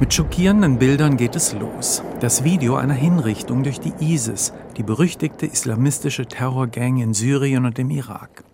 Mit schockierenden Bildern geht es los. Das Video einer Hinrichtung durch die ISIS, die berüchtigte islamistische Terrorgang in Syrien und im Irak.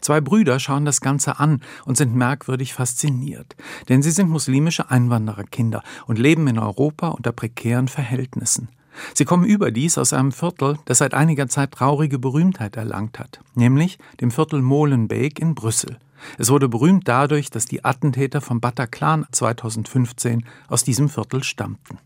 Zwei Brüder schauen das Ganze an und sind merkwürdig fasziniert, denn sie sind muslimische Einwandererkinder und leben in Europa unter prekären Verhältnissen. Sie kommen überdies aus einem Viertel, das seit einiger Zeit traurige Berühmtheit erlangt hat, nämlich dem Viertel Molenbeek in Brüssel. Es wurde berühmt dadurch, dass die Attentäter vom Bataclan 2015 aus diesem Viertel stammten.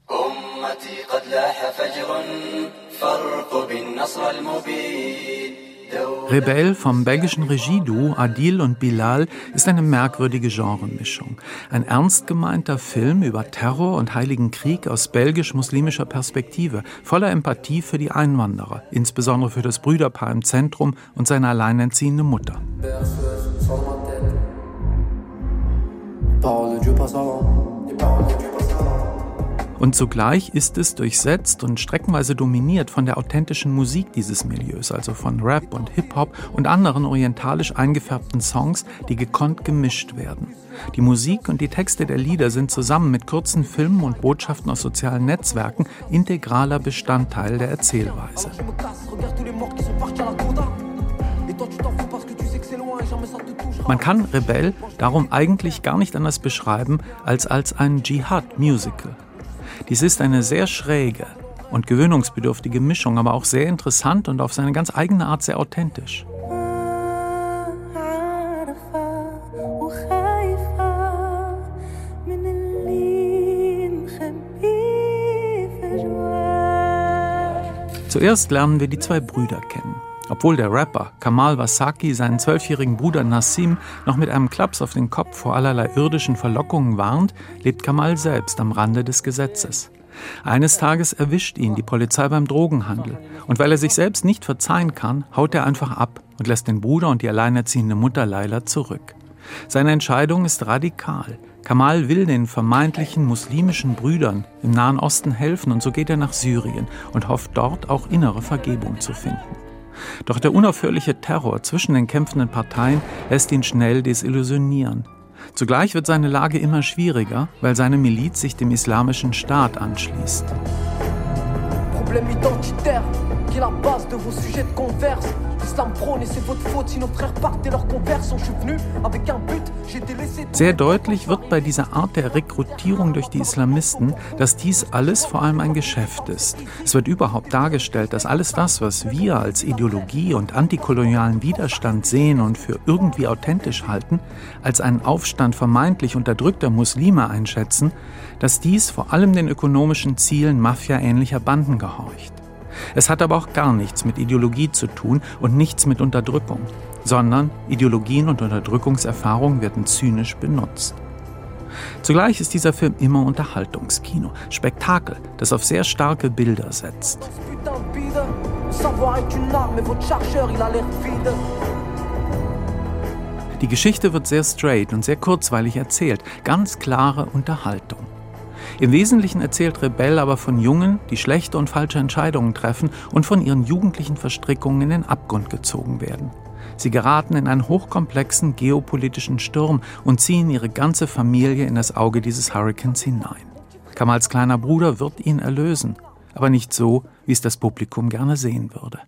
Rebell vom belgischen Regieduo Adil und Bilal ist eine merkwürdige Genremischung. Ein ernst gemeinter Film über Terror und Heiligen Krieg aus belgisch-muslimischer Perspektive, voller Empathie für die Einwanderer, insbesondere für das Brüderpaar im Zentrum und seine alleinerziehende Mutter. Dieu und zugleich ist es durchsetzt und streckenweise dominiert von der authentischen Musik dieses Milieus, also von Rap und Hip-Hop und anderen orientalisch eingefärbten Songs, die gekonnt gemischt werden. Die Musik und die Texte der Lieder sind zusammen mit kurzen Filmen und Botschaften aus sozialen Netzwerken integraler Bestandteil der Erzählweise. Man kann Rebell darum eigentlich gar nicht anders beschreiben als als ein Dschihad-Musical. Dies ist eine sehr schräge und gewöhnungsbedürftige Mischung, aber auch sehr interessant und auf seine ganz eigene Art sehr authentisch. Zuerst lernen wir die zwei Brüder kennen. Obwohl der Rapper Kamal Wasaki seinen zwölfjährigen Bruder Nassim noch mit einem Klaps auf den Kopf vor allerlei irdischen Verlockungen warnt, lebt Kamal selbst am Rande des Gesetzes. Eines Tages erwischt ihn die Polizei beim Drogenhandel. Und weil er sich selbst nicht verzeihen kann, haut er einfach ab und lässt den Bruder und die alleinerziehende Mutter Laila zurück. Seine Entscheidung ist radikal. Kamal will den vermeintlichen muslimischen Brüdern im Nahen Osten helfen und so geht er nach Syrien und hofft dort auch innere Vergebung zu finden. Doch der unaufhörliche Terror zwischen den kämpfenden Parteien lässt ihn schnell desillusionieren. Zugleich wird seine Lage immer schwieriger, weil seine Miliz sich dem islamischen Staat anschließt. Problem identitaire, qui est la base de vos sujets de converse. Sehr deutlich wird bei dieser Art der Rekrutierung durch die Islamisten, dass dies alles vor allem ein Geschäft ist. Es wird überhaupt dargestellt, dass alles das, was wir als Ideologie und antikolonialen Widerstand sehen und für irgendwie authentisch halten, als einen Aufstand vermeintlich unterdrückter Muslime einschätzen, dass dies vor allem den ökonomischen Zielen mafiaähnlicher Banden gehorcht. Es hat aber auch gar nichts mit Ideologie zu tun und nichts mit Unterdrückung, sondern Ideologien und Unterdrückungserfahrungen werden zynisch benutzt. Zugleich ist dieser Film immer Unterhaltungskino, Spektakel, das auf sehr starke Bilder setzt. Die Geschichte wird sehr straight und sehr kurzweilig erzählt, ganz klare Unterhaltung. Im Wesentlichen erzählt Rebell aber von Jungen, die schlechte und falsche Entscheidungen treffen und von ihren jugendlichen Verstrickungen in den Abgrund gezogen werden. Sie geraten in einen hochkomplexen geopolitischen Sturm und ziehen ihre ganze Familie in das Auge dieses Hurrikans hinein. Kamals kleiner Bruder wird ihn erlösen, aber nicht so, wie es das Publikum gerne sehen würde.